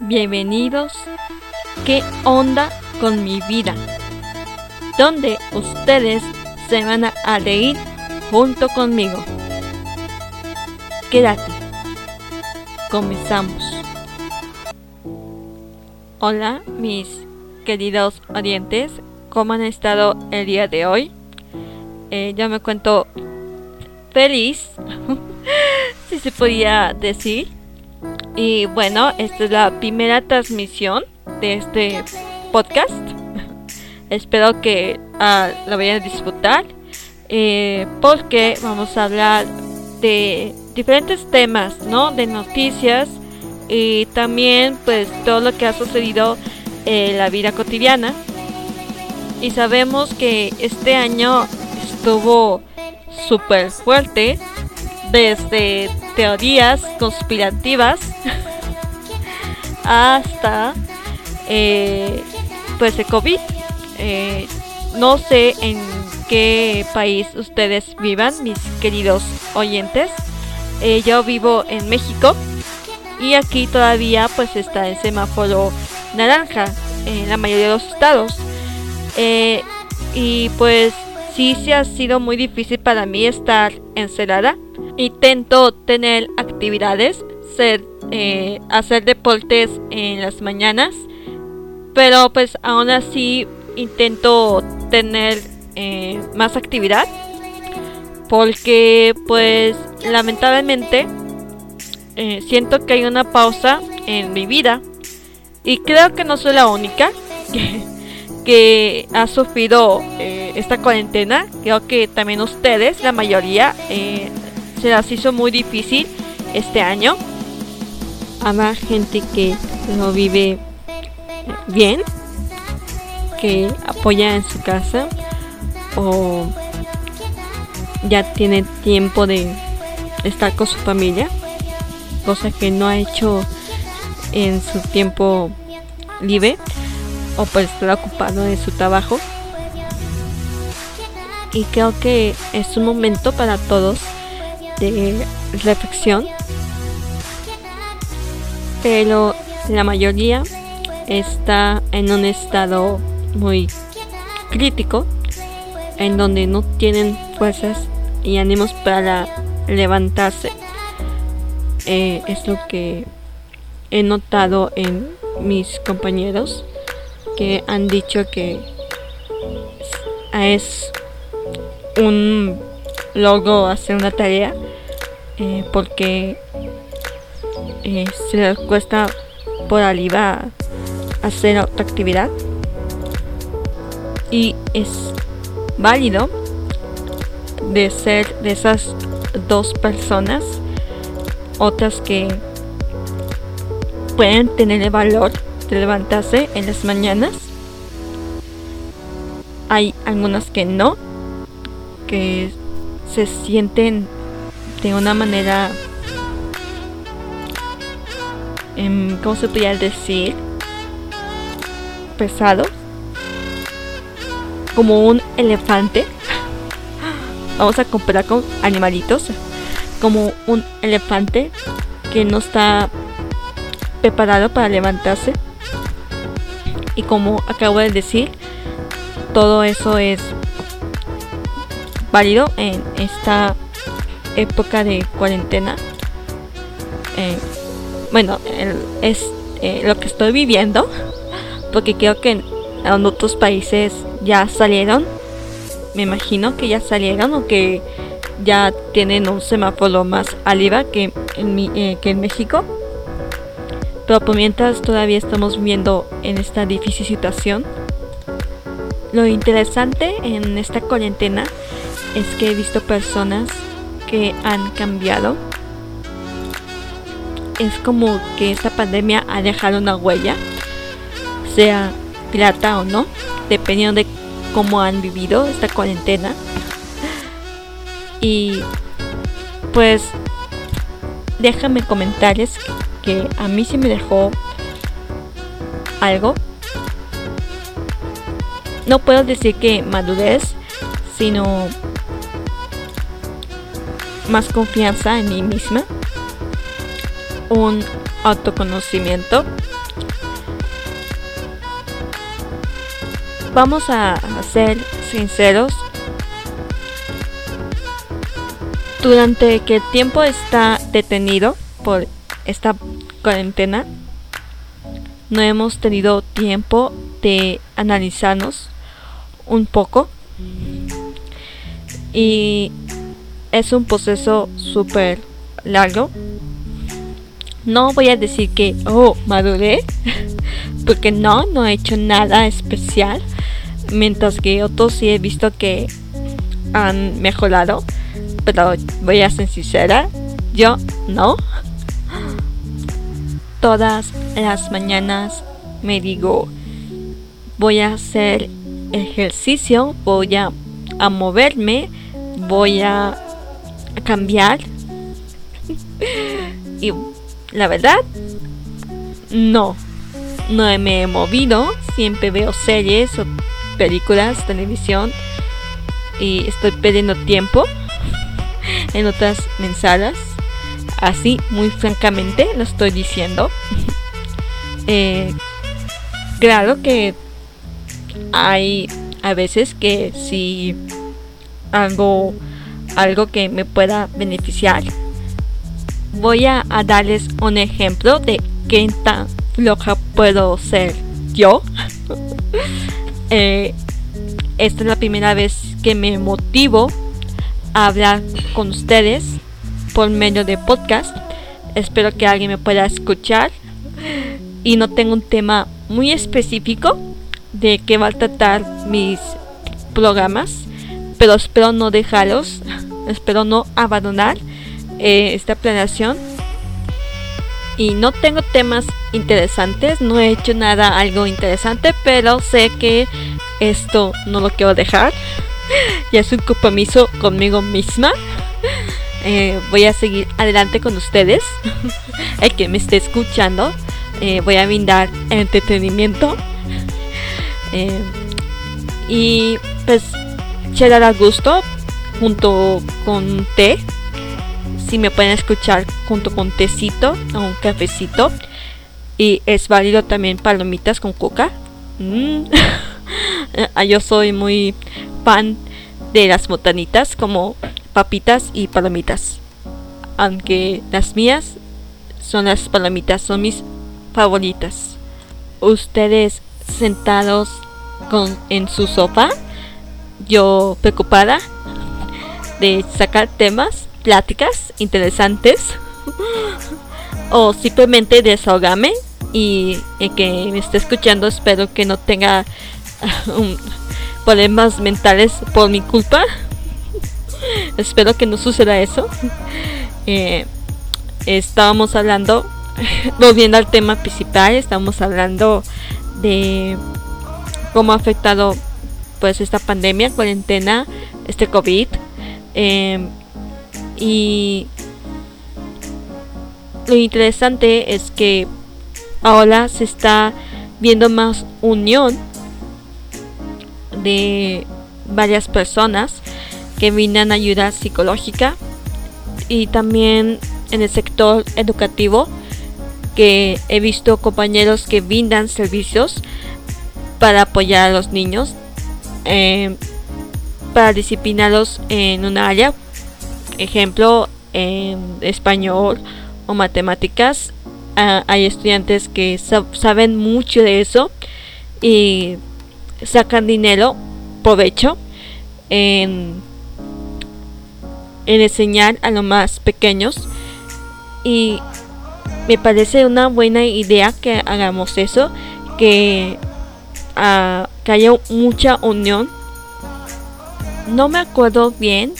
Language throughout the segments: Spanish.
Bienvenidos. ¿Qué onda con mi vida? Donde ustedes se van a reír junto conmigo. Quédate. Comenzamos. Hola, mis queridos oyentes. ¿Cómo han estado el día de hoy? Eh, yo me cuento feliz, si se podía decir. Y bueno, esta es la primera transmisión de este podcast. Espero que uh, lo vayan a disfrutar. Eh, porque vamos a hablar de diferentes temas, ¿no? De noticias y también pues todo lo que ha sucedido en la vida cotidiana. Y sabemos que este año estuvo súper fuerte desde teorías conspirativas hasta eh, pues el COVID. Eh, no sé en qué país ustedes vivan, mis queridos oyentes. Eh, yo vivo en México y aquí todavía pues está el semáforo naranja en la mayoría de los estados. y pues sí se ha sido muy difícil para mí estar encerrada. Intento tener actividades, eh, hacer deportes en las mañanas, pero pues aún así intento tener eh, más actividad porque pues lamentablemente eh, siento que hay una pausa en mi vida y creo que no soy la única que, que ha sufrido eh, esta cuarentena. Creo que también ustedes, la mayoría, eh, se las hizo muy difícil este año. Habrá gente que lo vive bien, que apoya en su casa o ya tiene tiempo de estar con su familia, cosa que no ha hecho en su tiempo libre o por estar ocupado en su trabajo. Y creo que es un momento para todos de reflexión. Pero la mayoría está en un estado muy crítico, en donde no tienen fuerzas y ánimos para levantarse. Eh, es lo que he notado en mis compañeros que han dicho que es un logro hacer una tarea eh, porque eh, se les cuesta por arriba hacer otra actividad. Y es válido de ser de esas dos personas otras que pueden tener el valor de levantarse en las mañanas. Hay algunas que no, que se sienten de una manera, eh, ¿cómo se podría decir? Pesado, como un elefante. Vamos a comparar con animalitos, como un elefante que no está preparado para levantarse y como acabo de decir, todo eso es válido en esta época de cuarentena. Eh, bueno, es eh, lo que estoy viviendo, porque creo que en, otros países ya salieron, me imagino que ya salieron o que ya tienen un semáforo más arriba que en, eh, que en México. Pero mientras todavía estamos viviendo en esta difícil situación, lo interesante en esta cuarentena es que he visto personas que han cambiado. Es como que esta pandemia ha dejado una huella, sea pirata o no, dependiendo de cómo han vivido esta cuarentena. Y pues déjame comentarios que a mí sí me dejó algo. No puedo decir que madurez, sino más confianza en mí misma, un autoconocimiento. Vamos a ser sinceros. Durante que el tiempo está detenido por esta cuarentena, no hemos tenido tiempo de analizarnos un poco y es un proceso súper largo. No voy a decir que, oh, maduré, porque no, no he hecho nada especial, mientras que otros sí he visto que han mejorado, pero voy a ser sincera, yo no. Todas las mañanas me digo, voy a hacer ejercicio, voy a, moverme, voy a, cambiar. y la verdad, no, no me he movido, siempre veo series o películas, televisión y estoy perdiendo tiempo en otras mensajes. Así, muy francamente, lo estoy diciendo. Eh, claro que hay a veces que si hago algo que me pueda beneficiar, voy a, darles un ejemplo de qué tan floja puedo ser yo. Eh, esta es la primera vez que me motivo a hablar con ustedes por medio de podcast. Espero que alguien me pueda escuchar. Y no tengo un tema muy específico de qué va a tratar mis programas, pero espero no dejarlos, espero no abandonar eh, esta planeación. Y no tengo temas interesantes, no he hecho nada algo interesante, pero sé que esto no lo quiero dejar. ya es un compromiso conmigo misma. Eh, voy a seguir adelante con ustedes. El que me esté escuchando, eh, voy a brindar entretenimiento eh, y pues cheddar a gusto junto con té. Si me pueden escuchar junto con tecito o un cafecito. Y es válido también palomitas con coca. Mm. Ah, yo soy muy fan de las botanitas como papitas y palomitas. Aunque las mías son las palomitas, son mis favoritas. Ustedes sentados con, en su sofá, yo preocupada de sacar temas, pláticas interesantes o simplemente desahogarme y el que me esté escuchando espero que no tenga problemas mentales por mi culpa. Espero que no suceda eso. Eh, estábamos hablando, volviendo al tema principal, estamos hablando de cómo ha afectado pues esta pandemia, cuarentena, este COVID. Em, y lo interesante es que ahora se está viendo más unión de varias personas que brindan ayuda psicológica y también en el sector educativo que he visto compañeros que brindan servicios para apoyar a los niños, eh, para disciplinarlos en un área, ejemplo, en español o matemáticas. Ah, hay estudiantes que saben mucho de eso y sacan dinero, provecho, en, en enseñar a los más pequeños. Y me parece una buena idea que hagamos eso, que, uh, que haya mucha unión. No me acuerdo bien,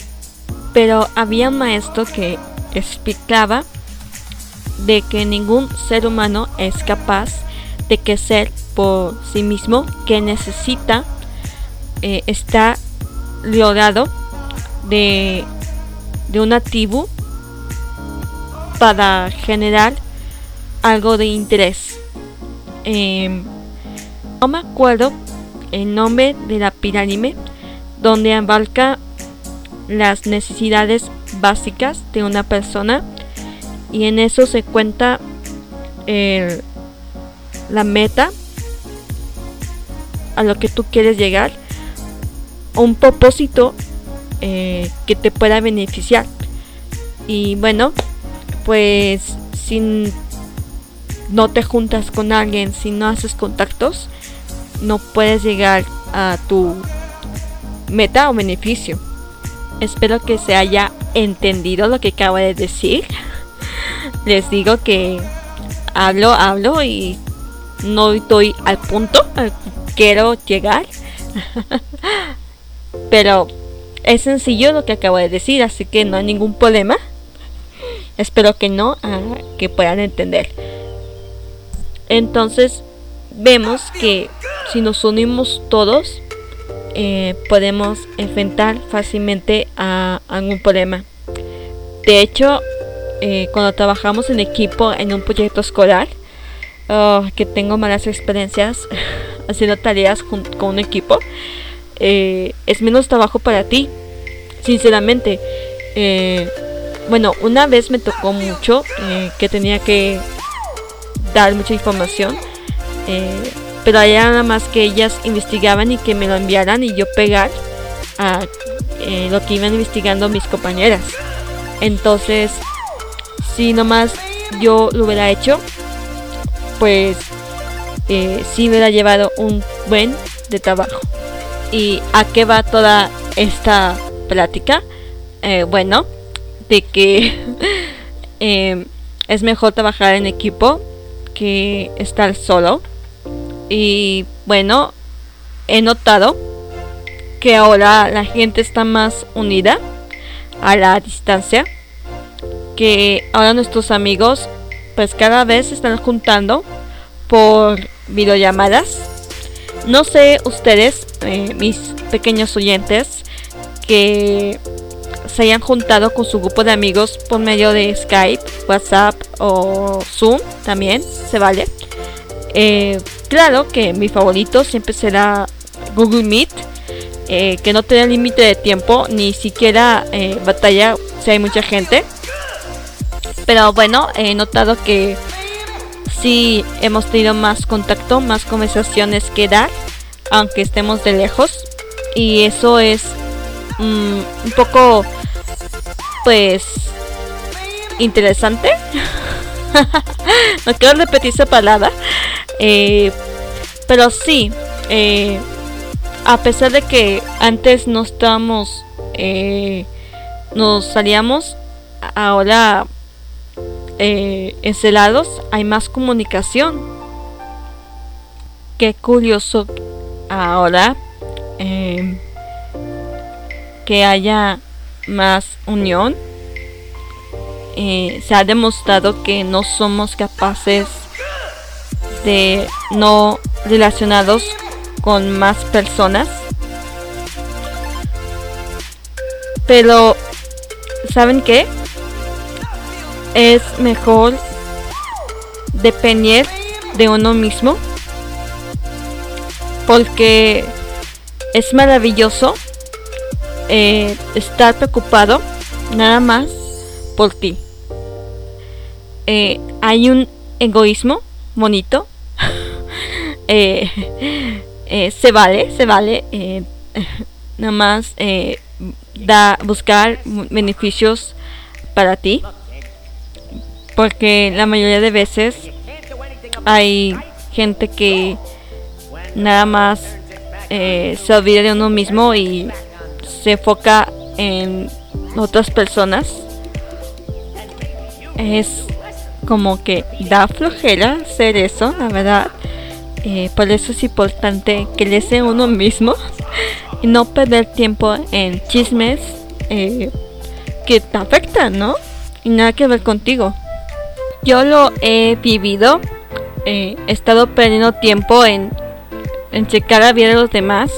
pero había un maestro que explicaba de que ningún ser humano es capaz de crecer por sí mismo, que necesita eh, estar rodeado de, de una tribu para generar algo de interés. Em, no me acuerdo el nombre de la pirámide donde abarca las necesidades básicas de una persona y en eso se cuenta eh, la meta a lo que tú quieres llegar, un propósito eh, que te pueda beneficiar. Y bueno, pues si no te juntas con alguien, si no haces contactos, no puedes llegar a tu meta o beneficio. Espero que se haya entendido lo que acabo de decir. Les digo que hablo, hablo y no estoy al punto al quiero llegar. Pero es sencillo lo que acabo de decir, así que no hay ningún problema. Espero que no, que puedan entender. Entonces, vemos que si nos unimos todos, eh, podemos enfrentar fácilmente a algún problema. De hecho, eh, cuando trabajamos en equipo en un proyecto escolar, oh, que tengo malas experiencias haciendo tareas con un equipo, eh, es menos trabajo para ti, sinceramente. bueno, una vez me tocó mucho que tenía que dar mucha información pero era nada más que ellas investigaban y que me lo enviaran y yo pegar a eh, lo que iban investigando mis compañeras. Entonces, si nomás yo lo hubiera hecho, pues eh, sí hubiera llevado un buen de trabajo. ¿Y a qué va toda esta plática? Eh, bueno, de que es mejor trabajar en equipo que estar solo y bueno, he notado que ahora la gente está más unida a la distancia. Que ahora nuestros amigos pues cada vez se están juntando por videollamadas. No sé ustedes, eh, mis pequeños oyentes, que se hayan juntado con su grupo de amigos por medio de Skype, WhatsApp o Zoom también, se vale. Eh, claro que mi favorito siempre será Google Meet, eh, que no tiene límite de tiempo, ni siquiera batalla si hay mucha gente. Pero bueno, he notado que sí hemos tenido más contacto, más conversaciones que dar, aunque estemos de lejos. Y eso es mm, un poco, pues, interesante. no quiero repetir esa palabra. Eh, pero sí, eh, a pesar de que antes no estábamos, eh, nos salíamos, ahora eh, encelados hay más comunicación. Qué curioso ahora eh, que haya más unión. se ha demostrado que no somos capaces de no relacionados con más personas. Pero, ¿saben qué? Es mejor depender de uno mismo. Porque es maravilloso eh, estar preocupado nada más por ti. Eh, hay un egoísmo bonito eh, se vale, se vale. Nada más da buscar beneficios para ti. Porque la mayoría de veces hay gente que nada más se olvida de uno mismo y se enfoca en otras personas. Es como que da flojera hacer eso, la verdad. Eh, por eso es importante que le sea uno mismo y no perder tiempo en chismes eh, que te afectan, ¿no? Y nada que ver contigo. Yo lo he vivido, eh, he estado perdiendo tiempo en, en checar a ver a los demás,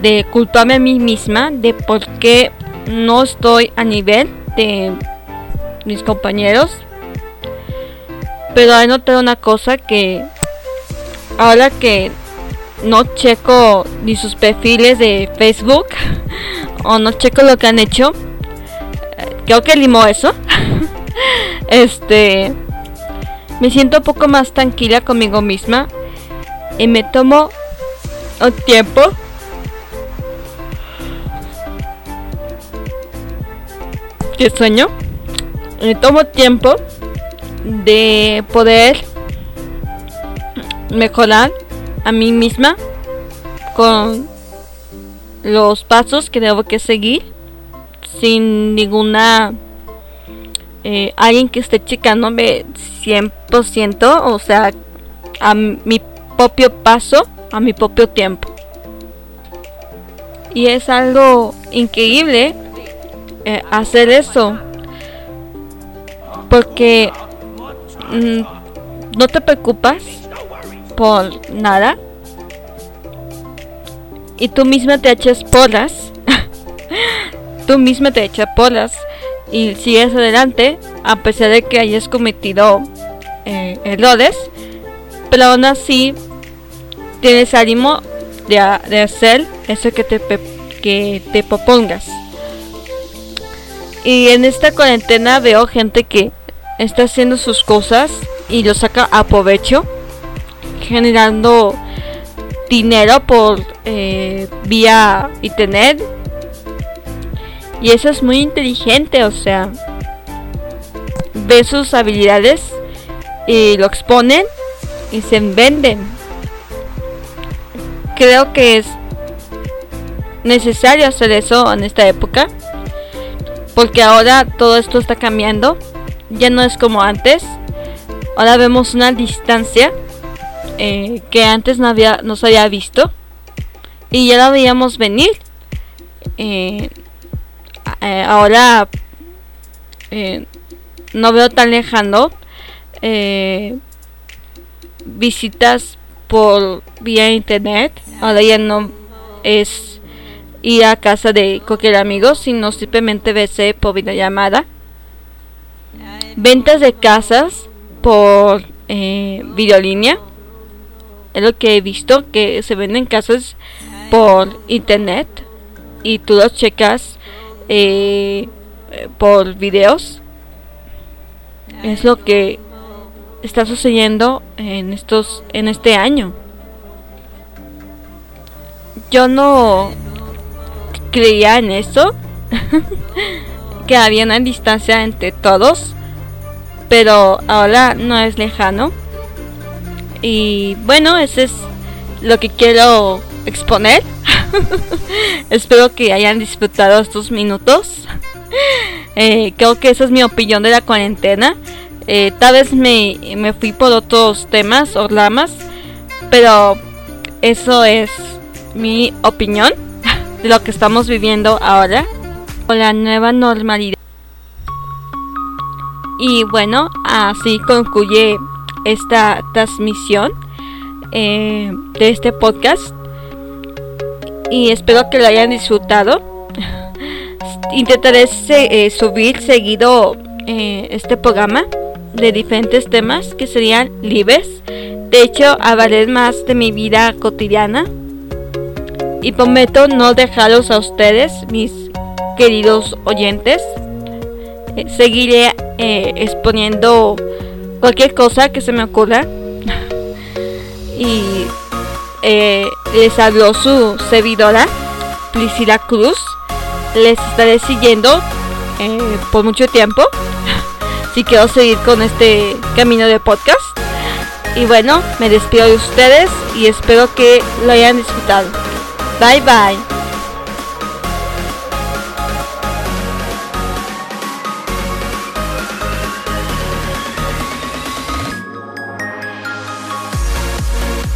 de culparme a mí misma de por qué no estoy a nivel de mis compañeros. Pero he notado una cosa que ahora que no checo ni sus perfiles de Facebook o no checo lo que han hecho, creo que limó eso. este, me siento un poco más tranquila conmigo misma y me tomo un tiempo que sueño. Me tomo tiempo de poder mejorar a mí misma con los pasos que debo que seguir sin ninguna eh, alguien que esté checándome 100%, o sea, a mi propio paso, a mi propio tiempo. Y es algo increíble eh, hacer eso. Porque mm, no te preocupas por nada. Y tú misma te echas polas. tú misma te echas polas. Y sigues adelante a pesar de que hayas cometido eh, errores. Pero aún así tienes ánimo de, de hacer eso que te, que te propongas. Y en esta cuarentena veo gente que está haciendo sus cosas y lo saca a provecho, generando dinero por eh, vía internet. Y eso es muy inteligente, o sea, ve sus habilidades y lo exponen y se venden. Creo que es necesario hacer eso en esta época porque ahora todo esto está cambiando. Ya no es como antes. Ahora vemos una distancia eh, que antes no, había, no se había visto. Y ya la veíamos venir. Eh, eh, ahora no veo tan lejano visitas por vía internet. Ahora ya no es ir a casa de cualquier amigo, sino simplemente verse por videollamada. Ventas de casas por eh, videolínea. Es lo que he visto, que se venden casas por internet y tú los checas eh, por videos. Es lo que está sucediendo en estos en este año. Yo no creía en eso, que había una distancia entre todos, pero ahora no es lejano. Y bueno, eso es lo que quiero exponer. Espero que hayan disfrutado estos minutos. Eh, creo que esa es mi opinión de la cuarentena. Eh, tal vez me, me fui por otros temas o ramas, pero eso es mi opinión de lo que estamos viviendo ahora con la nueva normalidad. Y bueno, así concluye esta transmisión eh, de este podcast. Y espero que lo hayan disfrutado. Intentaré eh, subir seguido eh, este programa de diferentes temas que serían libres. De hecho, hablaré más de mi vida cotidiana y prometo no dejaros a ustedes, mis queridos oyentes. Eh, seguiré exponiendo cualquier cosa que se me ocurra. y eh, les habló su servidora, Priscila Cruz. Les estaré siguiendo por mucho tiempo. si quiero seguir con este camino de podcast. Y bueno, me despido de ustedes y espero que lo hayan disfrutado. Bye bye.